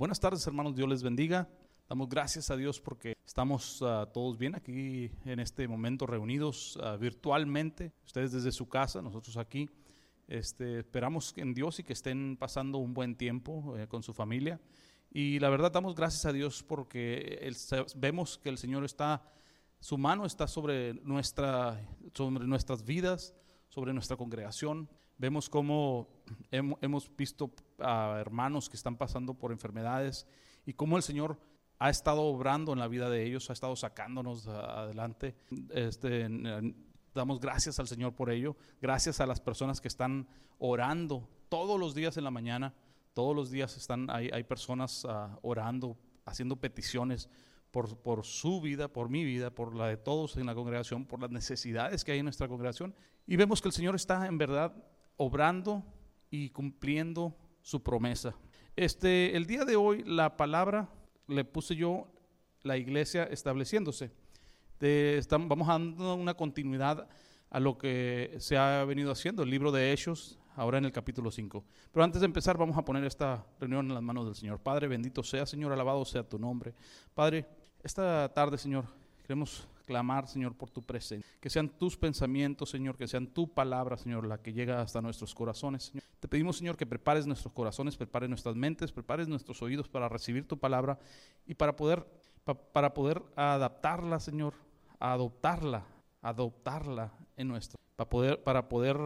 Buenas tardes, hermanos. Dios les bendiga. Damos gracias a Dios porque estamos uh, todos bien aquí en este momento reunidos uh, virtualmente. Ustedes desde su casa, nosotros aquí. Este, esperamos en Dios y que estén pasando un buen tiempo eh, con su familia. Y la verdad damos gracias a Dios porque el, vemos que el Señor está, su mano está sobre, nuestra, sobre nuestras vidas, sobre nuestra congregación. Vemos cómo hemos visto a hermanos que están pasando por enfermedades y cómo el Señor ha estado obrando en la vida de ellos, ha estado sacándonos adelante. Este, damos gracias al Señor por ello, gracias a las personas que están orando todos los días en la mañana, todos los días están, hay, hay personas uh, orando, haciendo peticiones por, por, su vida, por mi vida, por la de todos en la congregación, por las necesidades que hay en nuestra congregación. Y vemos que el Señor está en verdad obrando y cumpliendo su promesa. Este, el día de hoy la palabra le puse yo la iglesia estableciéndose. De, estamos, vamos dando una continuidad a lo que se ha venido haciendo, el libro de Hechos, ahora en el capítulo 5. Pero antes de empezar, vamos a poner esta reunión en las manos del Señor. Padre, bendito sea, Señor, alabado sea tu nombre. Padre, esta tarde, Señor, queremos clamar, Señor, por tu presencia. Que sean tus pensamientos, Señor, que sean tu palabra, Señor, la que llega hasta nuestros corazones, Señor. Te pedimos, Señor, que prepares nuestros corazones, prepares nuestras mentes, prepares nuestros oídos para recibir tu palabra y para poder, para poder adaptarla, Señor, adoptarla, adoptarla en nuestro, para poder, para poder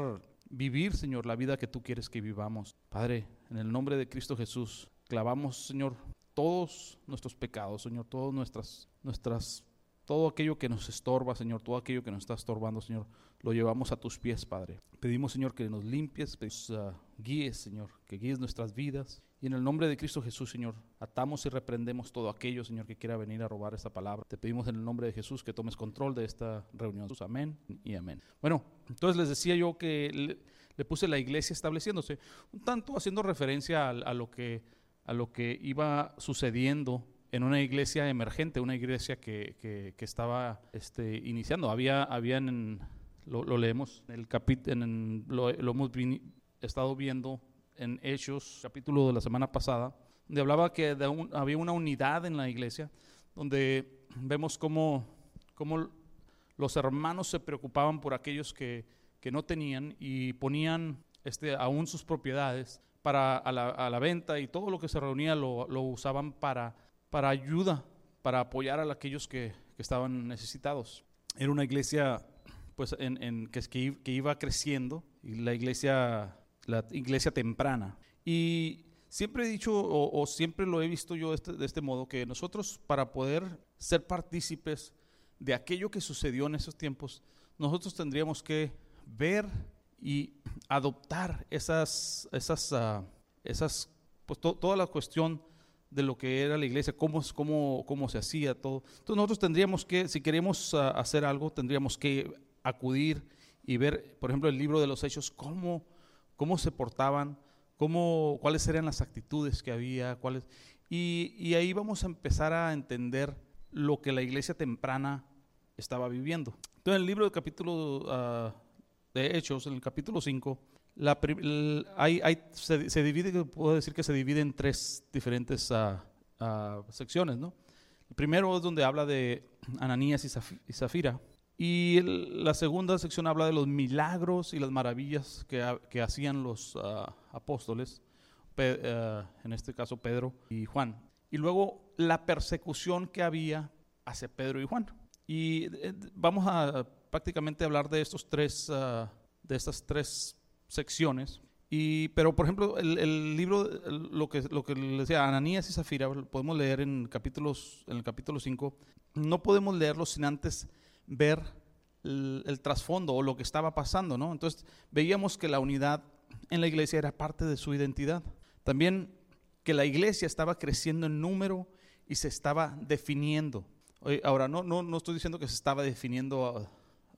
vivir, Señor, la vida que tú quieres que vivamos. Padre, en el nombre de Cristo Jesús, clavamos, Señor, todos nuestros pecados, Señor, todas nuestras, nuestras todo aquello que nos estorba, Señor, todo aquello que nos está estorbando, Señor, lo llevamos a tus pies, Padre. Pedimos, Señor, que nos limpies, que nos uh, guíes, Señor, que guíes nuestras vidas. Y en el nombre de Cristo Jesús, Señor, atamos y reprendemos todo aquello, Señor, que quiera venir a robar esta palabra. Te pedimos en el nombre de Jesús que tomes control de esta reunión. Amén y amén. Bueno, entonces les decía yo que le, puse la iglesia estableciéndose, un tanto haciendo referencia a, lo, que, a lo que iba sucediendo en una iglesia emergente, una iglesia que, que, estaba este, iniciando. Había, habían, lo, lo, leemos, en el capítulo, lo, lo, hemos estado viendo en Hechos, capítulo de la semana pasada, donde hablaba que había una unidad en la iglesia, donde vemos cómo, cómo los hermanos se preocupaban por aquellos que, que no tenían y ponían este, aún sus propiedades para a la, a la, venta y todo lo que se reunía lo, lo usaban para para ayuda, para apoyar a aquellos que, que estaban necesitados. Era una iglesia pues, en, en, que, que, iba creciendo, y la iglesia, la iglesia temprana. Y siempre he dicho, o, o siempre lo he visto yo este, de este modo, que nosotros para poder ser partícipes de aquello que sucedió en esos tiempos, nosotros tendríamos que ver y adoptar esas, esas, uh, esas pues to, toda la cuestión de lo que era la iglesia, cómo, cómo, cómo se hacía todo. Entonces nosotros tendríamos que, si queremos uh, hacer algo, tendríamos que acudir y ver, por ejemplo, el libro de los hechos, cómo, cómo se portaban, cómo, cuáles eran las actitudes que había, cuáles, y, y ahí vamos a empezar a entender lo que la iglesia temprana estaba viviendo. Entonces, en el libro del capítulo uh, de Hechos, en el capítulo 5, la, hay, hay, se, se, divide, puedo decir que se divide en tres diferentes uh, uh, secciones. ¿no? El primero es donde habla de Ananías y, Zaf y Zafira. Y el, la segunda sección habla de los milagros y las maravillas que, que hacían los uh, apóstoles, Pe en este caso Pedro y Juan. Y luego la persecución que había hacia Pedro y Juan. Y eh, vamos a prácticamente hablar de estos tres, de estas tres secciones. Y, pero, por ejemplo, el, el libro, el, lo, que, lo que decía Ananías y Zafira, podemos leer en, capítulos, en el capítulo 5, no podemos leerlo sin antes ver el, el trasfondo o lo que estaba pasando, ¿no? Entonces, veíamos que la unidad en la iglesia era parte de su identidad. También que la iglesia estaba creciendo en número y se estaba definiendo. Ahora, no, no, no estoy diciendo que se estaba definiendo,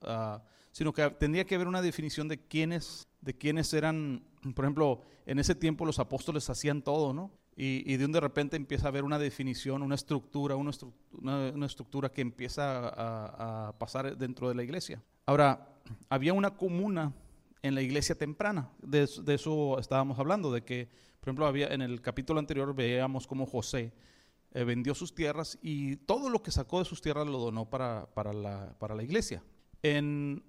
uh, uh, sino que tendría que haber una definición de quiénes de quienes eran, por ejemplo, en ese tiempo los apóstoles hacían todo, ¿no? Y, de un de repente empieza a haber una definición, una estructura, una, estru una, una estructura que empieza a, pasar dentro de la iglesia. Ahora, había una comuna en la iglesia temprana, de, eso estábamos hablando, de que, por Por ejemplo, había, en el capítulo anterior veíamos cómo José eh, vendió sus tierras y todo lo que sacó de sus tierras lo donó para, para, la, para la iglesia. En,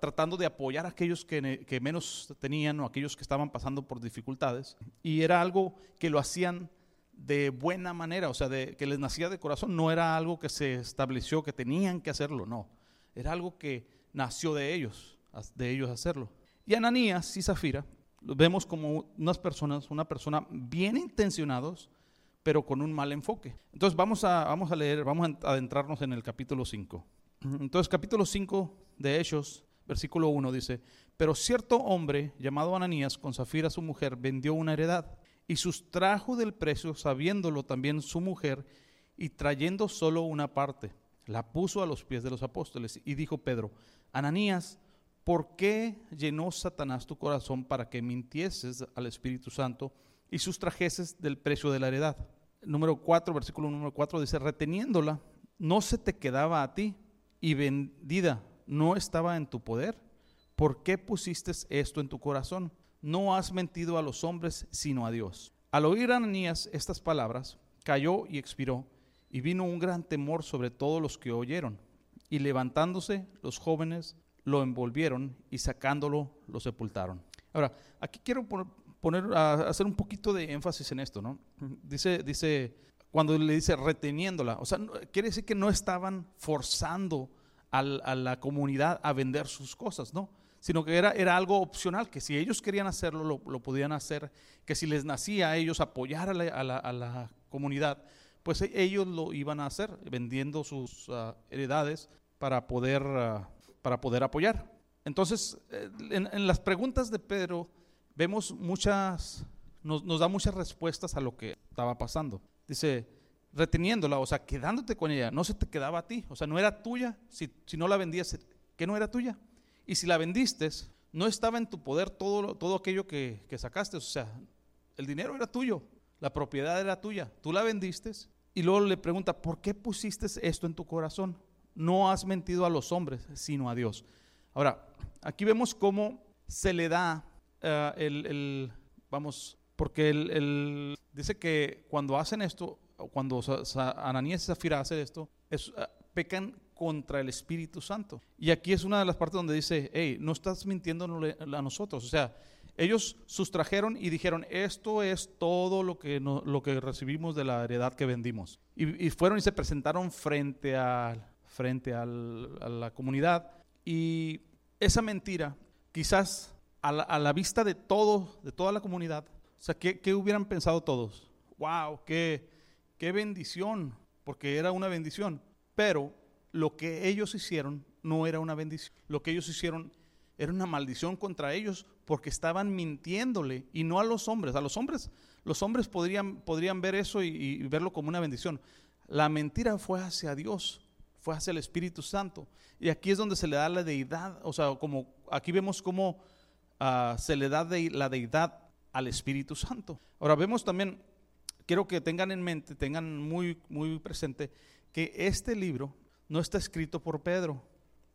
tratando de apoyar a aquellos que, menos tenían o aquellos que estaban pasando por dificultades. Y era algo que lo hacían de buena manera, o sea, que les nacía de corazón. No era algo que se estableció que tenían que hacerlo, no. Era algo que nació de ellos, de ellos hacerlo. Y Ananías y Zafira vemos como unas personas, una persona bien intencionados, pero con un mal enfoque. Entonces vamos a, vamos a leer, vamos a adentrarnos en el capítulo 5. Entonces capítulo 5 de Hechos, versículo 1 dice, pero cierto hombre llamado Ananías con Zafira su mujer vendió una heredad y sustrajo del precio sabiéndolo también su mujer y trayendo solo una parte, la puso a los pies de los apóstoles y dijo Pedro, Ananías, ¿por qué llenó Satanás tu corazón para que mintieses al Espíritu Santo y sustrajeses del precio de la heredad? Número 4, versículo número 4 dice, reteniéndola, no se te quedaba a ti y vendida no estaba en tu poder. ¿Por qué pusiste esto en tu corazón? No has mentido a los hombres, sino a Dios. Al oír Ananías estas palabras, cayó y expiró, y vino un gran temor sobre todos los que oyeron. Y levantándose, los jóvenes lo envolvieron y sacándolo lo sepultaron. Ahora, aquí quiero poner, hacer un poquito de énfasis en esto, ¿no? Dice, dice, cuando le dice reteniéndola, o sea, quiere decir que no estaban forzando a la comunidad a vender sus cosas, ¿no? Sino que era, algo opcional, que si ellos querían hacerlo, lo, podían hacer, que si les nacía a ellos apoyar a la, comunidad, pues ellos lo iban a hacer, vendiendo sus ah, heredades para poder ah, para poder apoyar. Entonces, eh, en, las preguntas de Pedro vemos muchas, nos, da muchas respuestas a lo que estaba pasando. Dice, reteniéndola, o sea, quedándote con ella, no se te quedaba a ti, o sea, no era tuya, si, si no la vendías, que no era tuya. Y si la vendiste, no estaba en tu poder todo, todo aquello que, que sacaste, o sea, el dinero era tuyo, la propiedad era tuya, tú la vendiste y luego le pregunta, ¿por qué pusiste esto en tu corazón? no has mentido a los hombres, sino a Dios. Ahora, aquí vemos cómo se le da eh, el, vamos, porque el, dice que cuando hacen esto, cuando Ananías y Zafira hacen esto, es, eh, pecan contra el Espíritu Santo. Y aquí es una de las partes donde dice, hey, no estás mintiendo a nosotros. O sea, ellos sustrajeron y dijeron, esto es todo lo que, lo que recibimos de la heredad que vendimos. Y, y fueron y se presentaron frente al frente a la comunidad. Y esa mentira, quizás a la, vista de todo, de toda la comunidad, o sea, ¿qué, hubieran pensado todos? ¡Wow! Qué, ¡Qué bendición! Porque era una bendición. Pero lo que ellos hicieron no era una bendición. Lo que ellos hicieron era una maldición contra ellos porque estaban mintiéndole y no a los hombres. A los hombres, los hombres podrían, podrían ver eso y, verlo como una bendición. La mentira fue hacia Dios fue hacia el Espíritu Santo. Y aquí es donde se le da la deidad, o sea, como aquí vemos cómo ah, se le da la deidad al Espíritu Santo. Ahora vemos también, quiero que tengan en mente, tengan muy, muy presente, que este libro no está escrito por Pedro.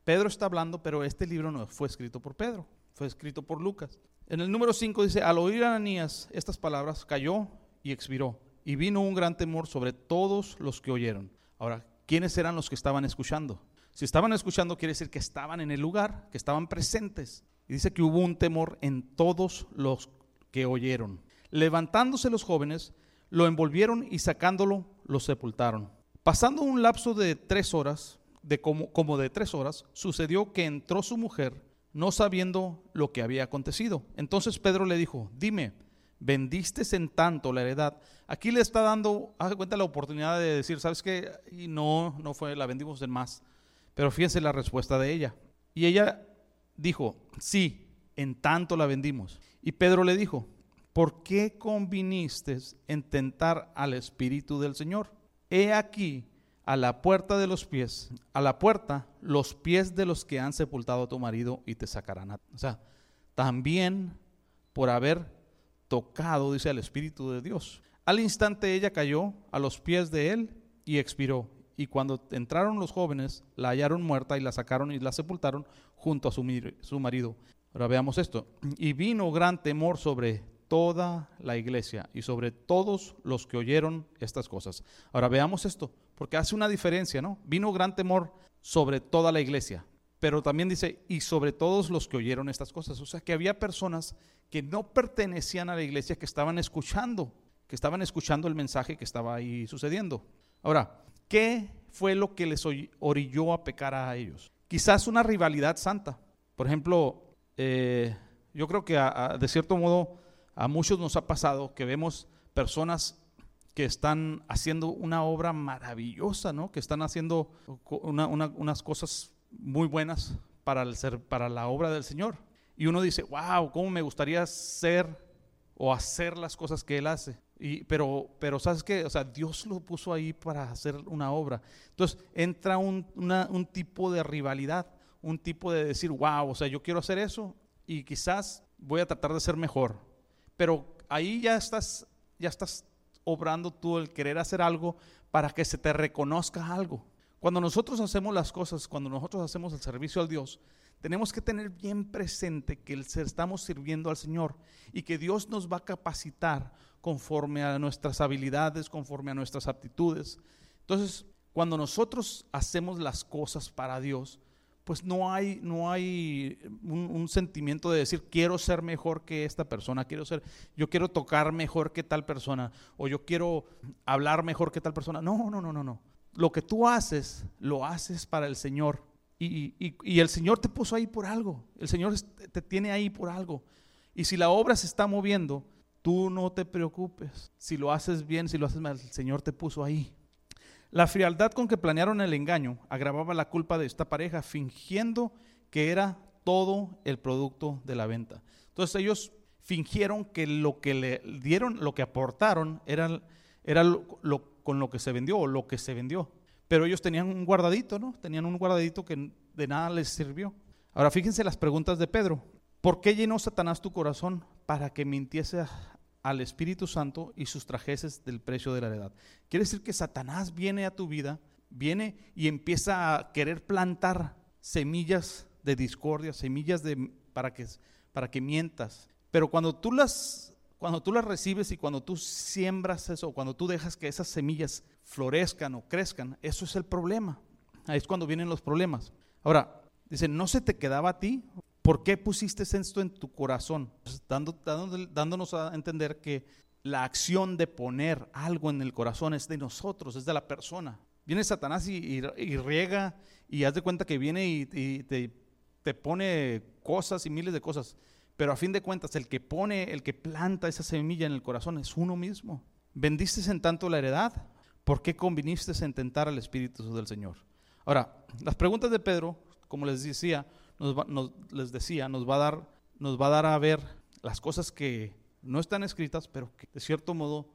Pedro está hablando, pero este libro no fue escrito por Pedro, fue escrito por Lucas. En el número 5 dice, al oír a Ananías estas palabras, cayó y expiró, y vino un gran temor sobre todos los que oyeron. Ahora, ¿quiénes eran los que estaban escuchando? Si estaban escuchando, quiere decir que estaban en el lugar, que estaban presentes. Y dice que hubo un temor en todos los que oyeron. Levantándose los jóvenes, lo envolvieron y sacándolo, lo sepultaron. Pasando un lapso de tres horas, de como, como de tres horas, sucedió que entró su mujer, no sabiendo lo que había acontecido. Entonces Pedro le dijo, dime, vendiste en tanto la heredad. Aquí le está dando, hace cuenta la oportunidad de decir, ¿sabes qué? Y no, no fue, la vendimos en más. Pero fíjense la respuesta de ella. Y ella dijo, sí, en tanto la vendimos. Y Pedro le dijo, ¿por qué conviniste en tentar al Espíritu del Señor? He aquí a la puerta de los pies, a la puerta los pies de los que han sepultado a tu marido y te sacarán. O sea, también por haber tocado, dice, al Espíritu de Dios. Al instante ella cayó a los pies de él y expiró. Y cuando entraron los jóvenes, la hallaron muerta y la sacaron y la sepultaron junto a su marido. Ahora veamos esto. Y vino gran temor sobre toda la iglesia y sobre todos los que oyeron estas cosas. Ahora veamos esto, porque hace una diferencia, ¿no? Vino gran temor sobre toda la iglesia, pero también dice, y sobre todos los que oyeron estas cosas. O sea, que había personas que no pertenecían a la iglesia, que estaban escuchando, que estaban escuchando el mensaje que estaba ahí sucediendo. Ahora, ¿qué fue lo que les orilló a pecar a ellos? Quizás una rivalidad santa. Por ejemplo, eh, yo creo que de cierto modo a muchos nos ha pasado que vemos personas que están haciendo una obra maravillosa, ¿no? Que están haciendo unas cosas muy buenas para, el ser, para la obra del Señor. Y uno dice, wow, ¿cómo me gustaría ser o hacer las cosas que Él hace? Y, pero, pero sabes qué, o sea, Dios lo puso ahí para hacer una obra. Entonces entra un, un tipo de rivalidad, un tipo de decir, wow, o sea, yo quiero hacer eso y quizás voy a tratar de ser mejor. Pero ahí ya estás, ya estás obrando tú el querer hacer algo para que se te reconozca algo. Cuando nosotros hacemos las cosas, cuando nosotros hacemos el servicio al Dios, tenemos que tener bien presente que estamos sirviendo al Señor y que Dios nos va a capacitar conforme a nuestras habilidades, conforme a nuestras aptitudes. Entonces, cuando nosotros hacemos las cosas para Dios, pues no hay, no hay un, sentimiento de decir quiero ser mejor que esta persona, quiero ser, yo quiero tocar mejor que tal persona, o yo quiero hablar mejor que tal persona. No, no, no, no, no. Lo que tú haces, lo haces para el Señor. Y, y el Señor te puso ahí por algo. El Señor te tiene ahí por algo. Y si la obra se está moviendo, tú no te preocupes. Si lo haces bien, si lo haces mal, el Señor te puso ahí. La frialdad con que planearon el engaño agravaba la culpa de esta pareja, fingiendo que era todo el producto de la venta. Entonces ellos fingieron que lo que le dieron, lo que aportaron, era, era lo, con lo que se vendió o lo que se vendió. Pero ellos tenían un guardadito, ¿no? Tenían un guardadito que de nada les sirvió. Ahora fíjense las preguntas de Pedro. ¿Por qué llenó Satanás tu corazón para que mintiese al Espíritu Santo y sustrajeses del precio de la heredad. Quiere decir que Satanás viene a tu vida, viene y empieza a querer plantar semillas de discordia, semillas de, para, que, para que mientas. Pero cuando tú, las, cuando tú las recibes y cuando tú siembras eso, cuando tú dejas que esas semillas florezcan o crezcan, eso es el problema. Ahí es cuando vienen los problemas. Ahora, dice, ¿no se te quedaba a ti? ¿Por qué pusiste esto en tu corazón? Pues, dándonos a entender que la acción de poner algo en el corazón es de nosotros, es de la persona. Viene Satanás y, riega y haz de cuenta que viene y, te, pone cosas y miles de cosas. Pero a fin de cuentas, el que pone, el que planta esa semilla en el corazón es uno mismo. ¿Vendiste en tanto la heredad? ¿Por qué conviniste en tentar al Espíritu del Señor? Ahora, las preguntas de Pedro, como les decía, nos, les decía, nos va, a dar, nos va a dar a ver las cosas que no están escritas, pero que de cierto modo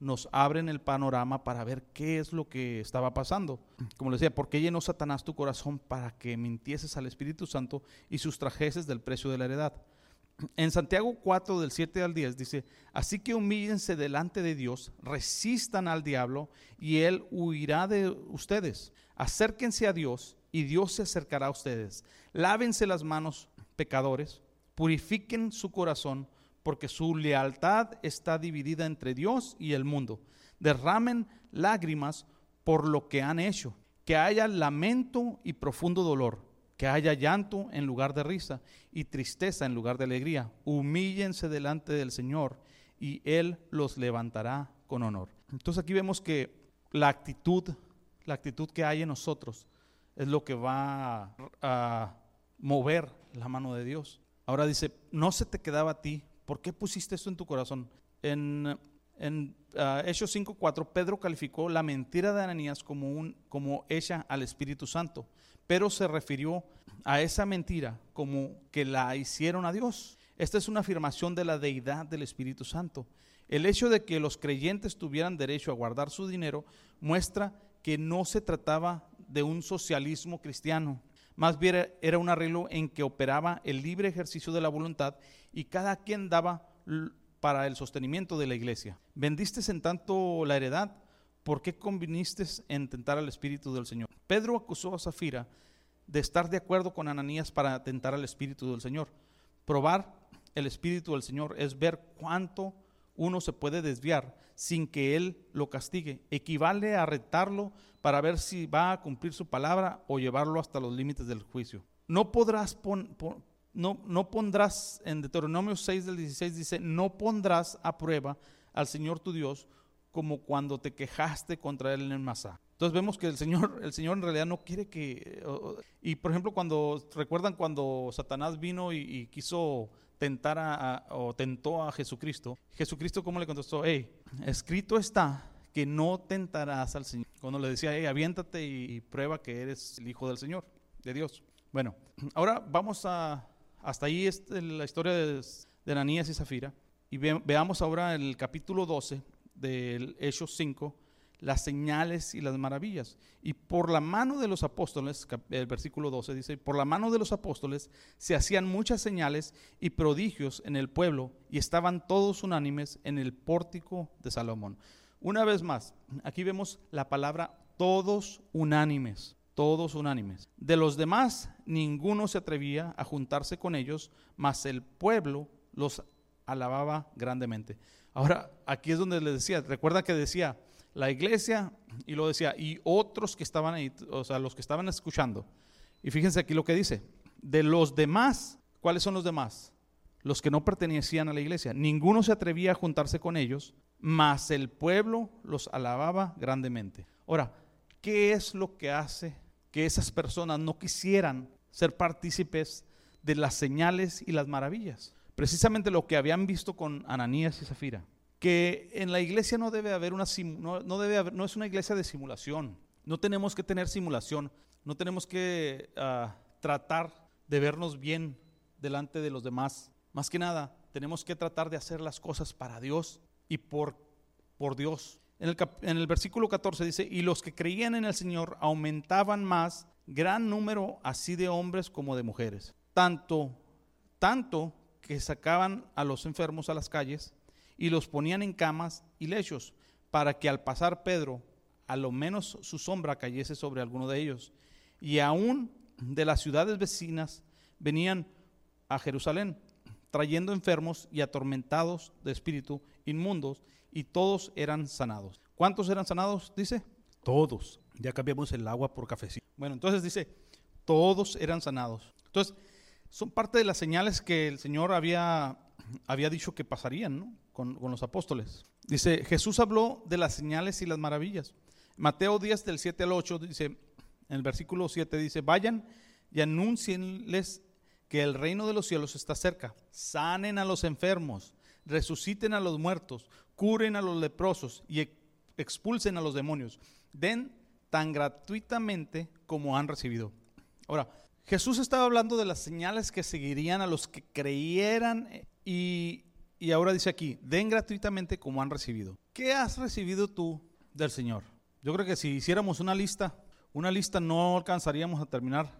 nos abren el panorama para ver qué es lo que estaba pasando. Como les decía, ¿por qué llenó Satanás tu corazón para que mintieses al Espíritu Santo y sustrajeses del precio de la heredad? En Santiago 4 del 7 al 10 dice, así que humíllense delante de Dios, resistan al diablo y él huirá de ustedes. Acérquense a Dios y Dios se acercará a ustedes. Lávense las manos, pecadores, purifiquen su corazón, porque su lealtad está dividida entre Dios y el mundo. Derramen lágrimas por lo que han hecho, que haya lamento y profundo dolor, que haya llanto en lugar de risa y tristeza en lugar de alegría. Humíllense delante del Señor y Él los levantará con honor. Entonces aquí vemos que la actitud, la actitud que hay en nosotros, es lo que va a, mover la mano de Dios. Ahora dice, no se te quedaba a ti, ¿por qué pusiste esto en tu corazón? En, en uh, Hechos 5.4, Pedro calificó la mentira de Ananías como, un, como hecha al Espíritu Santo, pero se refirió a esa mentira como que la hicieron a Dios. Esta es una afirmación de la deidad del Espíritu Santo. El hecho de que los creyentes tuvieran derecho a guardar su dinero muestra que no se trataba de un socialismo cristiano. Más bien era un arreglo en que operaba el libre ejercicio de la voluntad y cada quien daba para el sostenimiento de la iglesia. ¿Vendiste en tanto la heredad? ¿Por qué conviniste en tentar al Espíritu del Señor? Pedro acusó a Zafira de estar de acuerdo con Ananías para tentar al Espíritu del Señor. Probar el Espíritu del Señor es ver cuánto uno se puede desviar sin que Él lo castigue. Equivale a retarlo para ver si va a cumplir su palabra o llevarlo hasta los límites del juicio. No podrás no, no pondrás, en Deuteronomio 6 del 16 dice, no pondrás a prueba al Señor tu Dios como cuando te quejaste contra él en el Masá. Entonces vemos que el Señor, el Señor en realidad no quiere que... Y por ejemplo, cuando, ¿recuerdan cuando Satanás vino y, quiso tentar a, o tentó a Jesucristo? Jesucristo, ¿cómo le contestó? Hey, escrito está que no tentarás al Señor. Cuando le decía, hey, aviéntate y, prueba que eres el Hijo del Señor, de Dios. Bueno, ahora vamos a... Hasta ahí es la historia de, de Ananías y Zafira. Y veamos ahora el capítulo 12 del Hechos 5, las señales y las maravillas. Y por la mano de los apóstoles, el versículo 12 dice, por la mano de los apóstoles se hacían muchas señales y prodigios en el pueblo y estaban todos unánimes en el pórtico de Salomón. Una vez más, aquí vemos la palabra todos unánimes, todos unánimes. De los demás, ninguno se atrevía a juntarse con ellos, mas el pueblo los alababa grandemente. Ahora, aquí es donde le decía, recuerda que decía la iglesia y lo decía, y otros que estaban ahí, o sea, los que estaban escuchando. Y fíjense aquí lo que dice, de los demás, ¿cuáles son los demás? Los que no pertenecían a la iglesia. Ninguno se atrevía a juntarse con ellos, mas el pueblo los alababa grandemente. Ahora, ¿qué es lo que hace que esas personas no quisieran ser partícipes de las señales y las maravillas? precisamente lo que habían visto con Ananías y Zafira, que en la iglesia no debe haber una no, debe haber, no es una iglesia de simulación. No tenemos que tener simulación, no tenemos que ah, tratar de vernos bien delante de los demás. Más que nada, tenemos que tratar de hacer las cosas para Dios y por, por Dios. En el, en el versículo 14 dice, y los que creían en el Señor aumentaban más, gran número así de hombres como de mujeres. Tanto, tanto que sacaban a los enfermos a las calles y los ponían en camas y lechos, para que al pasar Pedro, a lo menos su sombra cayese sobre alguno de ellos. Y aún de las ciudades vecinas venían a Jerusalén, trayendo enfermos y atormentados de espíritu inmundos, y todos eran sanados. ¿Cuántos eran sanados? Dice, todos. Ya cambiamos el agua por cafecito. Bueno, entonces dice, todos eran sanados. Entonces, son parte de las señales que el Señor había, había dicho que pasarían con, los apóstoles. Dice, Jesús habló de las señales y las maravillas. Mateo 10 del 7 al 8 dice, en el versículo 7 dice, vayan y anuncienles que el reino de los cielos está cerca. Sanen a los enfermos, resuciten a los muertos, curen a los leprosos y expulsen a los demonios. Den tan gratuitamente como han recibido. Ahora, Jesús estaba hablando de las señales que seguirían a los que creyeran y, ahora dice aquí, den gratuitamente como han recibido. ¿Qué has recibido tú del Señor? Yo creo que si hiciéramos una lista, una lista no alcanzaríamos a terminar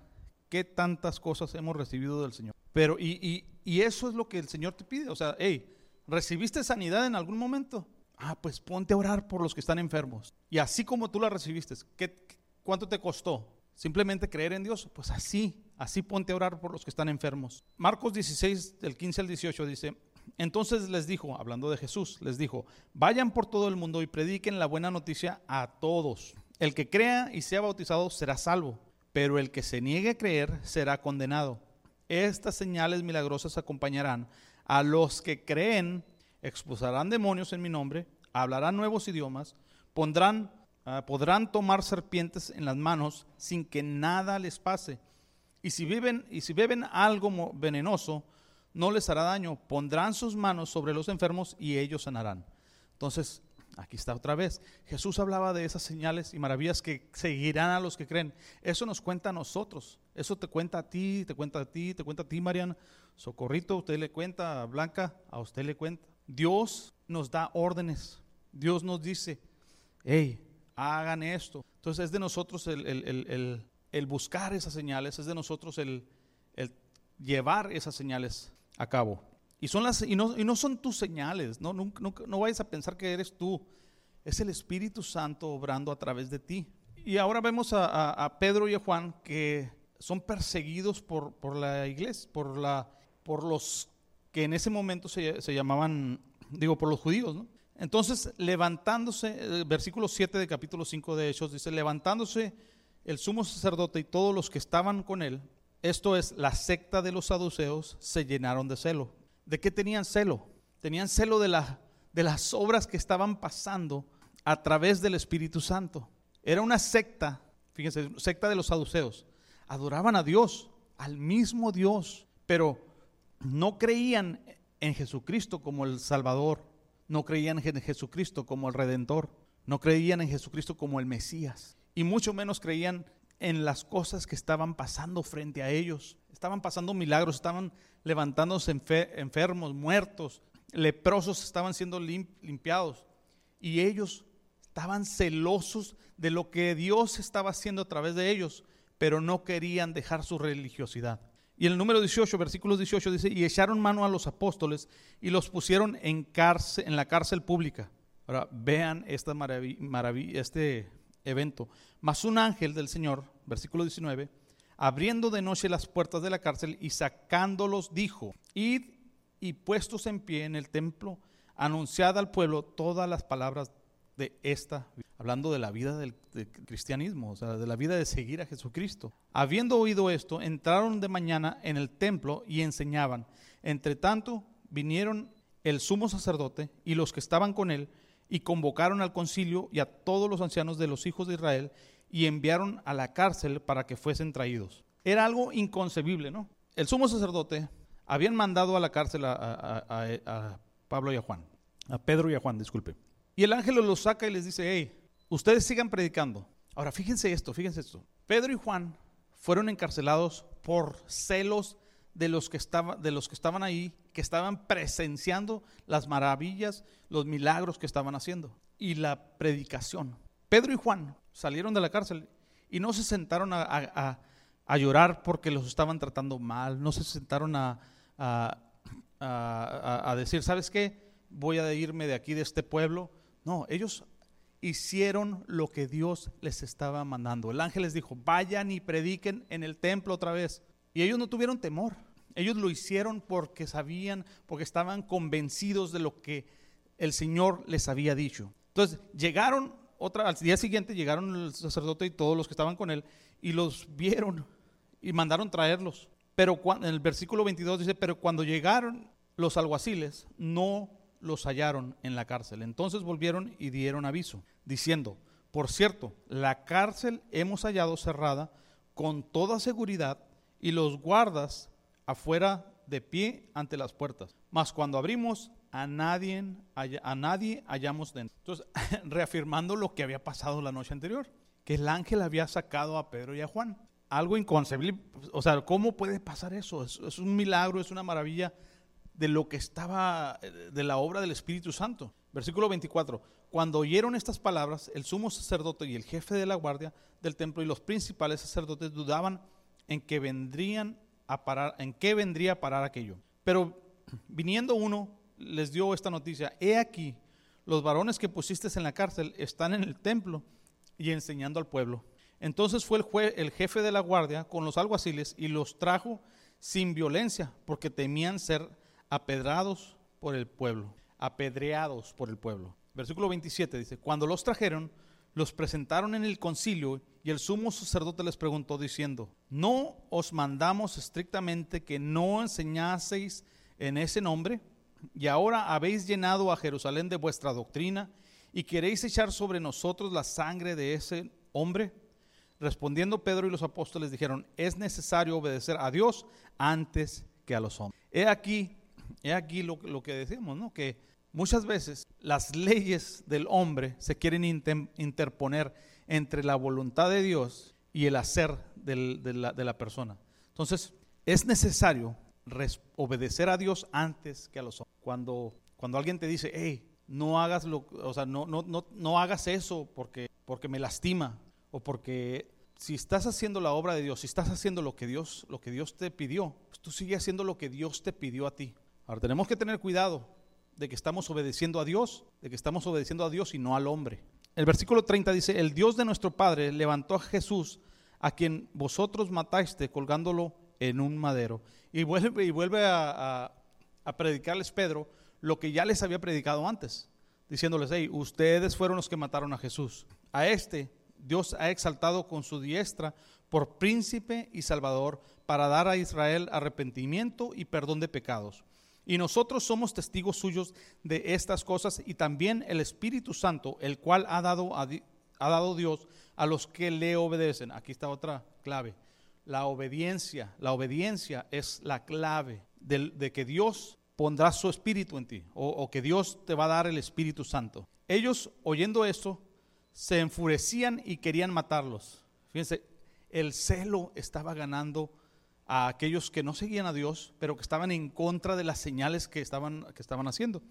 qué tantas cosas hemos recibido del Señor. Pero, y, eso es lo que el Señor te pide. O sea, hey, ¿recibiste sanidad en algún momento? Ah, pues ponte a orar por los que están enfermos. Y así como tú la recibiste, ¿qué, ¿cuánto te costó? Simplemente creer en Dios, pues así, así ponte a orar por los que están enfermos. Marcos 16, del 15 al 18 dice, entonces les dijo, hablando de Jesús, les dijo, vayan por todo el mundo y prediquen la buena noticia a todos. El que crea y sea bautizado será salvo, pero el que se niegue a creer será condenado. Estas señales milagrosas acompañarán a los que creen, expulsarán demonios en mi nombre, hablarán nuevos idiomas, pondrán Ah, podrán tomar serpientes en las manos sin que nada les pase. Y si, viven, y si beben algo venenoso, no les hará daño. Pondrán sus manos sobre los enfermos y ellos sanarán. Entonces, aquí está otra vez. Jesús hablaba de esas señales y maravillas que seguirán a los que creen. Eso nos cuenta a nosotros. Eso te cuenta a ti, te cuenta a ti, te cuenta a ti, Mariana. Socorrito, usted le cuenta a Blanca, a usted le cuenta. Dios nos da órdenes. Dios nos dice, hey, hagan esto. Entonces es de nosotros el, buscar esas señales, es de nosotros el, llevar esas señales a cabo. Y, son las, y, no, y no son tus señales, no, no, no, vayas a pensar que eres tú, es el Espíritu Santo obrando a través de ti. Y ahora vemos a, Pedro y a Juan que son perseguidos por, por la iglesia, por, la, por los que en ese momento se, se llamaban, digo, por los judíos, ¿no? Entonces, levantándose, versículo 7 de capítulo 5 de Hechos dice, levantándose el sumo sacerdote y todos los que estaban con él, esto es, la secta de los saduceos, se llenaron de celo. ¿De qué tenían celo? Tenían celo de, de las obras que estaban pasando a través del Espíritu Santo. Era una secta, fíjense, secta de los saduceos. Adoraban a Dios, al mismo Dios, pero no creían en Jesucristo como el Salvador, no creían en Jesucristo como el Redentor, no creían en Jesucristo como el Mesías, y mucho menos creían en las cosas que estaban pasando frente a ellos. Estaban pasando milagros, estaban levantándose enfermos, muertos, leprosos estaban siendo limpiados, y ellos estaban celosos de lo que Dios estaba haciendo a través de ellos, pero no querían dejar su religiosidad. Y el número 18, versículo 18 dice, y echaron mano a los apóstoles y los pusieron en, cárcel, en la cárcel pública. Ahora vean esta este evento. Mas un ángel del Señor, versículo 19, abriendo de noche las puertas de la cárcel y sacándolos, dijo, id y puestos en pie en el templo, anunciad al pueblo todas las palabras de esta, hablando de la vida del, cristianismo, o sea, de la vida de seguir a Jesucristo. Habiendo oído esto, entraron de mañana en el templo y enseñaban. Entre tanto, vinieron el sumo sacerdote y los que estaban con él y convocaron al concilio y a todos los ancianos de los hijos de Israel y enviaron a la cárcel para que fuesen traídos. Era algo inconcebible, ¿no? El sumo sacerdote habían mandado a la cárcel a, a Pablo y a Juan, a Pedro y a Juan, disculpe. Y el ángel los saca y les dice, hey, ustedes sigan predicando. Ahora, fíjense esto, fíjense esto. Pedro y Juan fueron encarcelados por celos de los que, estaban, de los que estaban ahí, que estaban presenciando las maravillas, los milagros que estaban haciendo y la predicación. Pedro y Juan salieron de la cárcel y no se sentaron a, llorar porque los estaban tratando mal, no se sentaron a, a decir, ¿sabes qué? Voy a irme de aquí, de este pueblo, no, ellos hicieron lo que Dios les estaba mandando. El ángel les dijo, vayan y prediquen en el templo otra vez. Y ellos no tuvieron temor. Ellos lo hicieron porque sabían, porque estaban convencidos de lo que el Señor les había dicho. Entonces, llegaron otra, al día siguiente llegaron el sacerdote y todos los que estaban con él y los vieron y mandaron traerlos. Pero en el versículo 22 dice, pero cuando llegaron los alguaciles, no los hallaron en la cárcel. Entonces volvieron y dieron aviso, diciendo, por cierto, la cárcel hemos hallado cerrada con toda seguridad y los guardas afuera de pie ante las puertas. Mas cuando abrimos, a nadie, a nadie hallamos dentro. Entonces, reafirmando lo que había pasado la noche anterior, que el ángel había sacado a Pedro y a Juan. Algo inconcebible. O sea, ¿cómo puede pasar eso? es un milagro, es una maravilla de lo que estaba, eh, de la obra del Espíritu Santo. Versículo 24. Cuando oyeron estas palabras, el sumo sacerdote y el jefe de la guardia del templo y los principales sacerdotes dudaban en que vendrían a parar, en qué vendría a parar aquello. Pero viniendo uno, les dio esta noticia: He aquí, los varones que pusiste en la cárcel están en el templo y enseñando al pueblo. Entonces fue el, el jefe de la guardia con los alguaciles y los trajo sin violencia, porque temían ser apedrados por el pueblo, apedreados por el pueblo. Versículo 27 dice, cuando los trajeron, los presentaron en el concilio y el sumo sacerdote les preguntó diciendo, ¿no os mandamos estrictamente que no enseñaseis en ese nombre? Y ahora habéis llenado a Jerusalén de vuestra doctrina y queréis echar sobre nosotros la sangre de ese hombre. Respondiendo Pedro y los apóstoles dijeron, es necesario obedecer a Dios antes que a los hombres. He aquí es aquí lo, que decimos, ¿no? Que muchas veces las leyes del hombre se quieren interponer entre la voluntad de Dios y el hacer de, la, persona. Entonces, es necesario obedecer a Dios antes que a los hombres. Cuando, cuando alguien te dice, hey, no hagas lo, o sea, no, no, no, no hagas eso porque, porque me lastima o porque si estás haciendo la obra de Dios, si estás haciendo lo que Dios, lo que Dios te pidió, pues tú sigue haciendo lo que Dios te pidió a ti. Ahora tenemos que tener cuidado de que estamos obedeciendo a Dios, de que estamos obedeciendo a Dios y no al hombre. El versículo 30 dice, el Dios de nuestro Padre levantó a Jesús, a quien vosotros mataste colgándolo en un madero. Y vuelve, y vuelve a, predicarles Pedro lo que ya les había predicado antes, diciéndoles, hey, ustedes fueron los que mataron a Jesús. A este Dios ha exaltado con su diestra por príncipe y salvador para dar a Israel arrepentimiento y perdón de pecados. Y nosotros somos testigos suyos de estas cosas y también el Espíritu Santo, el cual ha dado, ha dado Dios a los que le obedecen. Aquí está otra clave. La obediencia, la obediencia es la clave de, que Dios pondrá su espíritu en ti o, o que Dios te va a dar el Espíritu Santo. Ellos oyendo esto se enfurecían y querían matarlos. Fíjense, el celo estaba ganando a aquellos que no seguían a Dios, pero que estaban en contra de las señales que estaban, que estaban haciendo.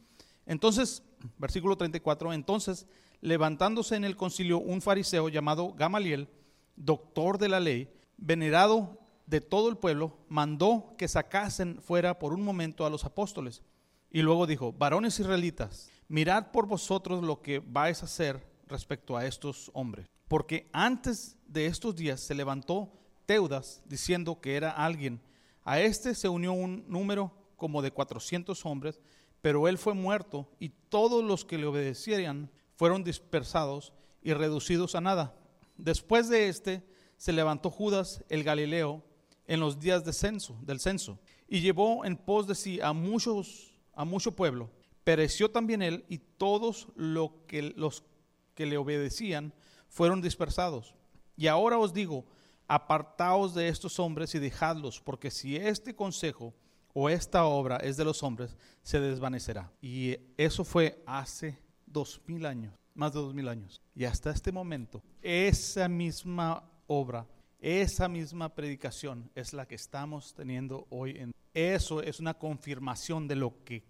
Entonces, versículo 34, entonces, levantándose en el concilio un fariseo llamado Gamaliel, doctor de la ley, venerado de todo el pueblo, mandó que sacasen fuera por un momento a los apóstoles. Y luego dijo, varones israelitas, mirad por vosotros lo que vais a hacer respecto a estos hombres. Porque antes de estos días se levantó Teudas diciendo que era alguien. A este se unió un número como de 400 hombres, pero él fue muerto y todos los que le obedecieran fueron dispersados y reducidos a nada. Después de este se levantó Judas el Galileo en los días de censo, del censo y llevó en pos de sí a muchos a mucho pueblo. Pereció también él y todos que, los que le obedecían fueron dispersados. Y ahora os digo, apartaos de estos hombres y dejadlos, porque si este consejo o esta obra es de los hombres, se desvanecerá. Y eso fue hace dos mil años, más de dos mil años. Y hasta este momento, esa misma obra, esa misma predicación es la que estamos teniendo hoy en. Eso es una confirmación de lo que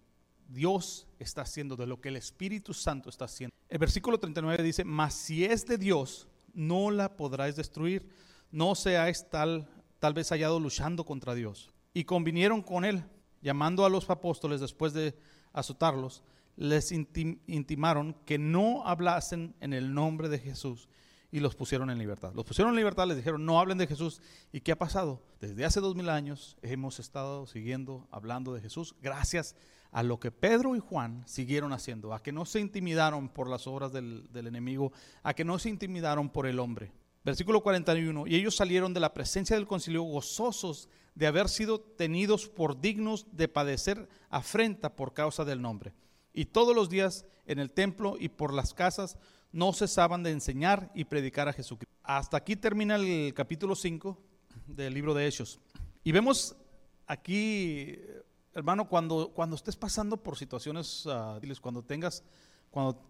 Dios está haciendo, de lo que el Espíritu Santo está haciendo. El versículo 39 dice, mas si es de Dios, no la podráis destruir no seáis tal, tal vez hallado luchando contra Dios. Y convinieron con él, llamando a los apóstoles después de azotarlos, les intimaron que no hablasen en el nombre de Jesús y los pusieron en libertad. Los pusieron en libertad, les dijeron, no hablen de Jesús. ¿Y qué ha pasado? Desde hace dos mil años hemos estado siguiendo, hablando de Jesús, gracias a lo que Pedro y Juan siguieron haciendo, a que no se intimidaron por las obras del, del enemigo, a que no se intimidaron por el hombre. Versículo 41, y ellos salieron de la presencia del concilio gozosos de haber sido tenidos por dignos de padecer afrenta por causa del nombre. Y todos los días en el templo y por las casas no cesaban de enseñar y predicar a Jesucristo. Hasta aquí termina el capítulo 5 del libro de Hechos. Y vemos aquí, hermano, cuando, cuando estés pasando por situaciones, uh, cuando tengas, cuando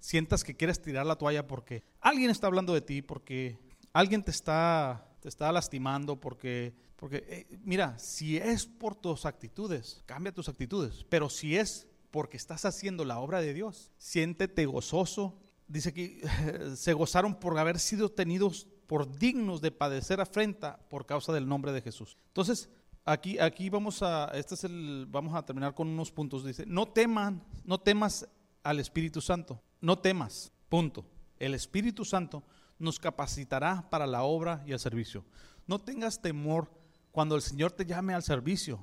sientas que quieres tirar la toalla porque alguien está hablando de ti, porque alguien te está, te está lastimando porque, porque eh, mira, si es por tus actitudes, cambia tus actitudes, pero si es porque estás haciendo la obra de Dios, siéntete gozoso. Dice que se gozaron por haber sido tenidos por dignos de padecer afrenta por causa del nombre de Jesús. Entonces, aquí, aquí vamos a, este es el, vamos a terminar con unos puntos. Dice, no teman, no temas al Espíritu Santo, no temas, punto. El Espíritu Santo nos capacitará para la obra y el servicio. No tengas temor cuando el Señor te llame al servicio.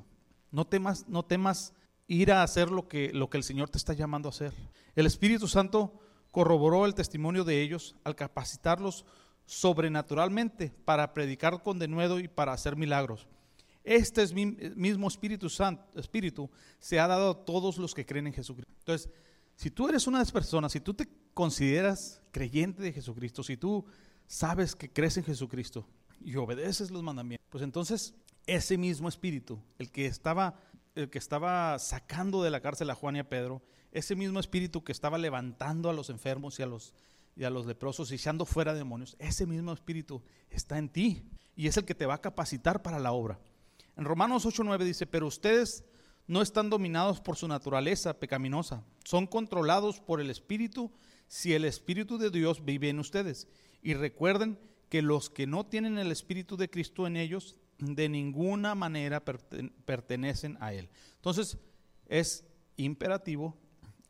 No temas, no temas ir a hacer lo que, lo que el Señor te está llamando a hacer. El Espíritu Santo corroboró el testimonio de ellos al capacitarlos sobrenaturalmente para predicar con denuedo y para hacer milagros. Este mismo Espíritu Santo, Espíritu se ha dado a todos los que creen en Jesucristo. Entonces, si tú eres una de esas personas, si tú te consideras creyente de Jesucristo, si tú sabes que crees en Jesucristo y obedeces los mandamientos, pues entonces ese mismo espíritu, el que estaba, el que estaba sacando de la cárcel a Juan y a Pedro, ese mismo espíritu que estaba levantando a los enfermos y a los, y a los leprosos y echando fuera demonios, ese mismo espíritu está en ti y es el que te va a capacitar para la obra. En Romanos 8:9 dice, pero ustedes no están dominados por su naturaleza pecaminosa, son controlados por el Espíritu si el Espíritu de Dios vive en ustedes. Y recuerden que los que no tienen el Espíritu de Cristo en ellos, de ninguna manera pertenecen a Él. Entonces, es imperativo,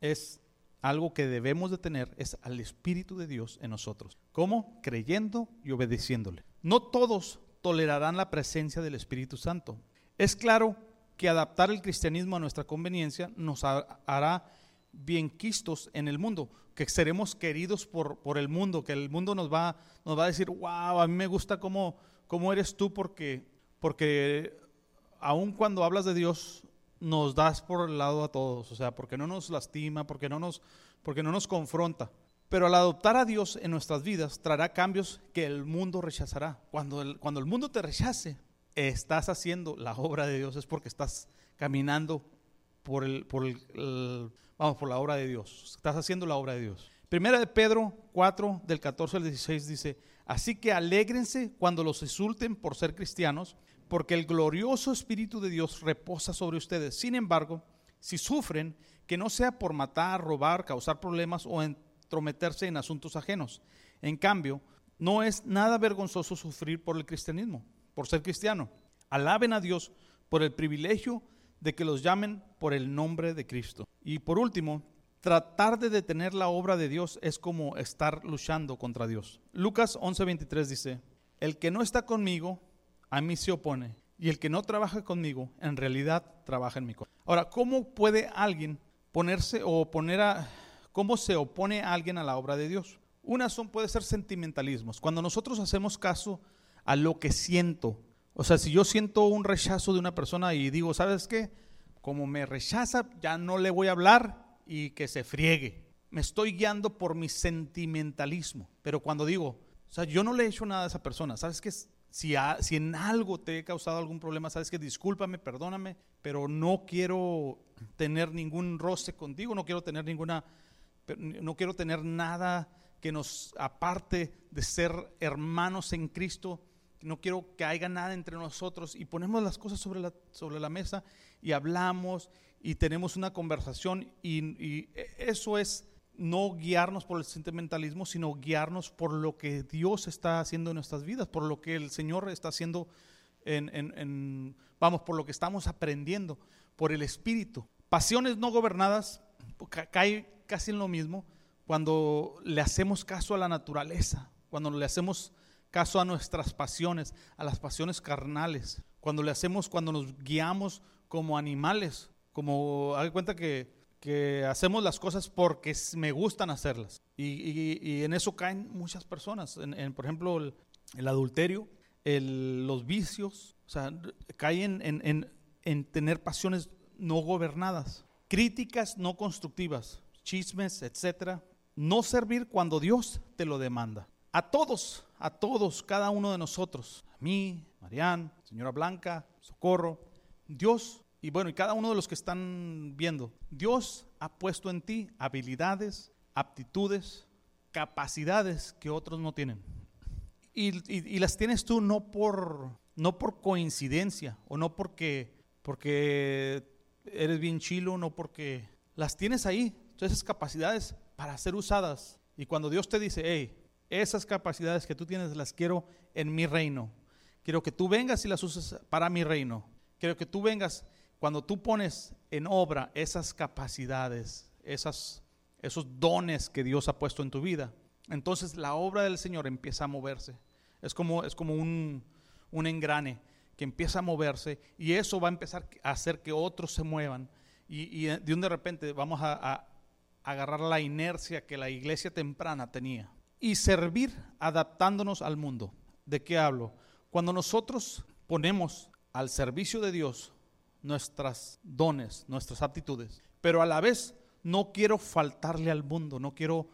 es algo que debemos de tener, es al Espíritu de Dios en nosotros. ¿Cómo? Creyendo y obedeciéndole. No todos tolerarán la presencia del Espíritu Santo. Es claro que adaptar el cristianismo a nuestra conveniencia nos hará bien quistos en el mundo, que seremos queridos por, por el mundo, que el mundo nos va, nos va a decir, wow, a mí me gusta cómo, cómo eres tú porque, porque aun cuando hablas de Dios, nos das por el lado a todos, o sea, porque no nos lastima, porque no nos, porque no nos confronta. Pero al adoptar a Dios en nuestras vidas, traerá cambios que el mundo rechazará. Cuando el, cuando el mundo te rechace, estás haciendo la obra de Dios, es porque estás caminando por, el, por, el, vamos, por la obra de Dios. Estás haciendo la obra de Dios. Primera de Pedro 4, del 14 al 16 dice, así que alégrense cuando los insulten por ser cristianos, porque el glorioso Espíritu de Dios reposa sobre ustedes. Sin embargo, si sufren, que no sea por matar, robar, causar problemas o entrometerse en asuntos ajenos. En cambio, no es nada vergonzoso sufrir por el cristianismo, por ser cristiano. Alaben a Dios por el privilegio de que los llamen por el nombre de Cristo. Y por último, tratar de detener la obra de Dios es como estar luchando contra Dios. Lucas 11:23 dice, el que no está conmigo, a mí se opone, y el que no trabaja conmigo, en realidad trabaja en mi contra. Ahora, ¿cómo puede alguien ponerse o oponer a, cómo se opone alguien a la obra de Dios? Una son, puede ser sentimentalismos. Cuando nosotros hacemos caso a lo que siento, o sea, si yo siento un rechazo de una persona y digo, ¿sabes qué? Como me rechaza, ya no le voy a hablar y que se friegue. Me estoy guiando por mi sentimentalismo. Pero cuando digo, o sea, yo no le he hecho nada a esa persona, ¿sabes qué? Si, si en algo te he causado algún problema, sabes que discúlpame, perdóname, pero no quiero tener ningún roce contigo, no quiero tener ninguna, no quiero tener nada que nos aparte de ser hermanos en Cristo, no quiero que haya nada entre nosotros y ponemos las cosas sobre la, sobre la mesa y hablamos y tenemos una conversación y, eso es no guiarnos por el sentimentalismo, sino guiarnos por lo que Dios está haciendo en nuestras vidas, por lo que el Señor está haciendo en, vamos, por lo que estamos aprendiendo, por el Espíritu. Pasiones no gobernadas cae casi en lo mismo cuando le hacemos caso a la naturaleza, cuando le hacemos caso a nuestras pasiones, a las pasiones carnales, cuando le hacemos, cuando nos guiamos como animales, como, haga cuenta que que hacemos las cosas porque me gustan hacerlas. Y, en eso caen muchas personas. En, por ejemplo, el, adulterio, los vicios, o sea, caen en, en, tener pasiones no gobernadas, críticas no constructivas, chismes, etcétera. No servir cuando Dios te lo demanda. A todos, a todos, cada uno de nosotros, a mí, Marián, señora Blanca, Socorro, Dios y bueno, y cada uno de los que están viendo, Dios ha puesto en ti habilidades, aptitudes, capacidades que otros no tienen. Y, las tienes tú no por, no por coincidencia o no porque, porque eres bien chilo, no porque las tienes ahí, esas capacidades para ser usadas. Y cuando Dios te dice, hey, esas capacidades que tú tienes las quiero en mi reino. Quiero que tú vengas y las uses para mi reino. Quiero que tú vengas cuando tú pones en obra esas capacidades, esos dones que Dios ha puesto en tu vida, entonces la obra del Señor empieza a moverse. Es como, es como un, engrane que empieza a moverse y eso va a empezar a hacer que otros se muevan. Y, de un de repente vamos a agarrar la inercia que la iglesia temprana tenía y servir adaptándonos al mundo. ¿De qué hablo? Cuando nosotros ponemos al servicio de Dios nuestras dones, nuestras aptitudes, pero a la vez no quiero faltarle al mundo, no quiero,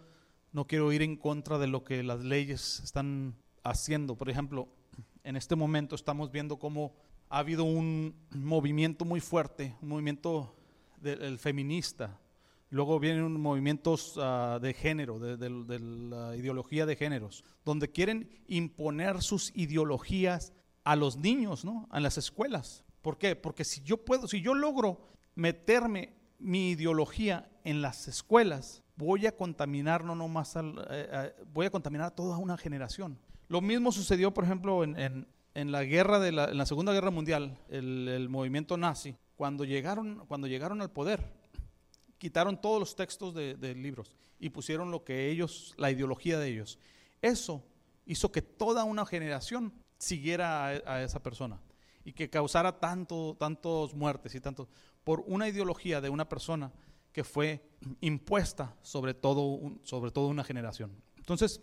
no quiero ir en contra de lo que las leyes están haciendo. Por ejemplo, en este momento estamos viendo cómo ha habido un movimiento muy fuerte, un movimiento del feminista, luego vienen movimientos ah, de género, de, la ideología de géneros, donde quieren imponer sus ideologías a los niños, ¿no? En las escuelas. ¿Por qué? Porque si yo puedo, si yo logro meterme mi ideología en las escuelas, voy a contaminar no nomás al, eh, eh, voy a contaminar a toda una generación. Lo mismo sucedió, por ejemplo, en, la guerra de la, Segunda Guerra Mundial, el, movimiento nazi, cuando llegaron, cuando llegaron al poder, quitaron todos los textos de, de libros y pusieron lo que ellos, la ideología de ellos. Eso hizo que toda una generación siguiera a esa persona. y que causara tanto, tantos muertes y tanto por una ideología de una persona que fue impuesta sobre todo, sobre toda una generación. Entonces,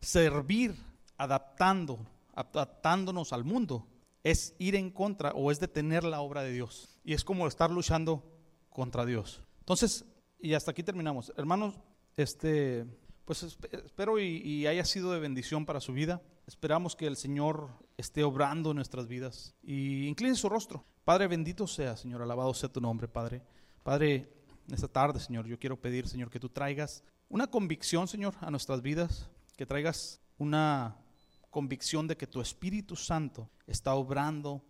servir adaptando, adaptándonos al mundo es ir en contra o es detener la obra de Dios. Y es como estar luchando contra Dios. Entonces, y hasta aquí terminamos. Hermanos, este, pues espero y, haya sido de bendición para su vida. Esperamos que el Señor esté obrando en nuestras vidas. Y incline su rostro. Padre, bendito sea, Señor, alabado sea tu nombre, Padre. Padre, esta tarde, Señor, yo quiero pedir, Señor, que tú traigas una convicción, Señor, a nuestras vidas, que traigas una convicción de que tu Espíritu Santo está obrando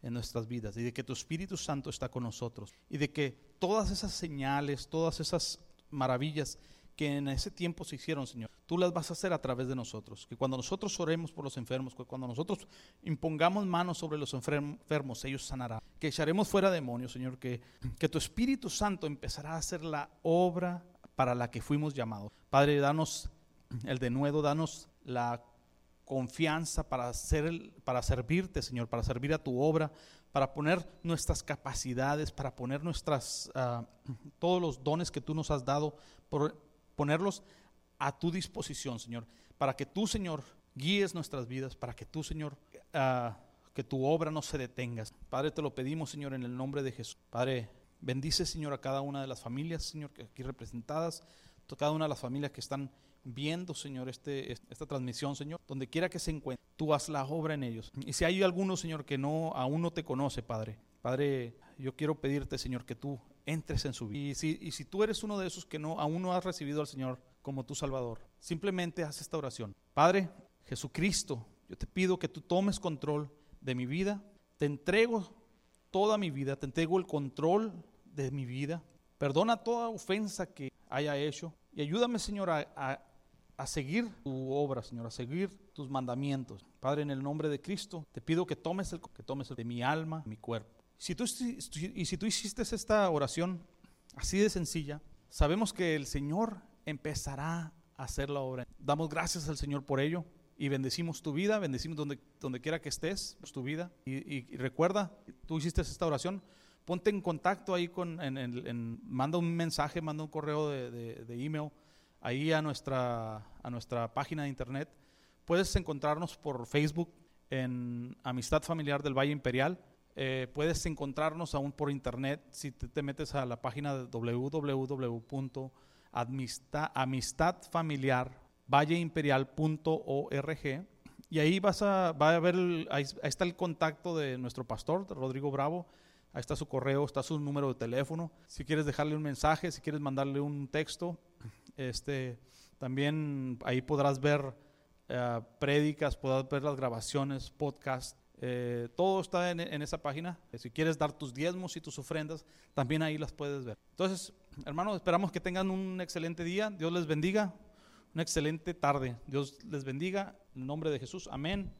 en nuestras vidas y de que tu Espíritu Santo está con nosotros y de que todas esas señales, todas esas maravillas que en ese tiempo se hicieron, Señor, tú las vas a hacer a través de nosotros. Que cuando nosotros oremos por los enfermos, cuando nosotros impongamos manos sobre los enfermos, ellos sanarán. Que echaremos fuera demonios, Señor, que, que tu Espíritu Santo empezará a hacer la obra para la que fuimos llamados. Padre, danos el denuedo, danos la confianza para, hacer para servirte, Señor, para servir a tu obra, para poner nuestras capacidades, para poner nuestras, ah, todos los dones que tú nos has dado, por, ponerlos a tu disposición, Señor, para que tú, Señor, guíes nuestras vidas, para que tú, Señor, ah, que tu obra no se detenga. Padre, te lo pedimos, Señor, en el nombre de Jesús. Padre, bendice, Señor, a cada una de las familias, Señor, que aquí representadas, a cada una de las familias que están viendo, Señor, este, esta transmisión, Señor, donde quiera que se encuentre, tú haz la obra en ellos. Y si hay alguno, Señor, que no aún no te conoce, Padre, Padre, yo quiero pedirte, Señor, que tú entres en su vida. Y si, y si tú eres uno de esos que no aún no has recibido al Señor como tu Salvador, simplemente haz esta oración. Padre, Jesucristo, yo te pido que tú tomes control de mi vida. Te entrego toda mi vida, te entrego el control de mi vida. Perdona toda ofensa que haya hecho y ayúdame, Señor, a, a seguir tu obra, Señor, a seguir tus mandamientos. Padre, en el nombre de Cristo, te pido que tomes el, que tomes el de mi alma, mi cuerpo. Si tú, y si tú hiciste esta oración así de sencilla, sabemos que el Señor empezará a hacer la obra. Damos gracias al Señor por ello y bendecimos tu vida, bendecimos donde, donde quiera que estés, tu vida. Y, recuerda, tú hiciste esta oración, ponte en contacto ahí con, en, manda un mensaje, manda un correo de, de, de email ahí a nuestra, a nuestra página de internet. Puedes encontrarnos por Facebook en Amistad Familiar del Valle Imperial. Eh, puedes encontrarnos aún por internet si te, metes a la página de www.amistadfamiliarvalleimperial.org y ahí vas a, va a ver, ahí, está el contacto de nuestro pastor, Rodrigo Bravo. Ahí está su correo, está su número de teléfono. Si quieres dejarle un mensaje, si quieres mandarle un texto, este, también ahí podrás ver uh, prédicas, podrás ver las grabaciones, podcast. Eh, todo está en, en, esa página. Si quieres dar tus diezmos y tus ofrendas, también ahí las puedes ver. Entonces, hermanos, esperamos que tengan un excelente día. Dios les bendiga. Una excelente tarde. Dios les bendiga. En el nombre de Jesús. Amén.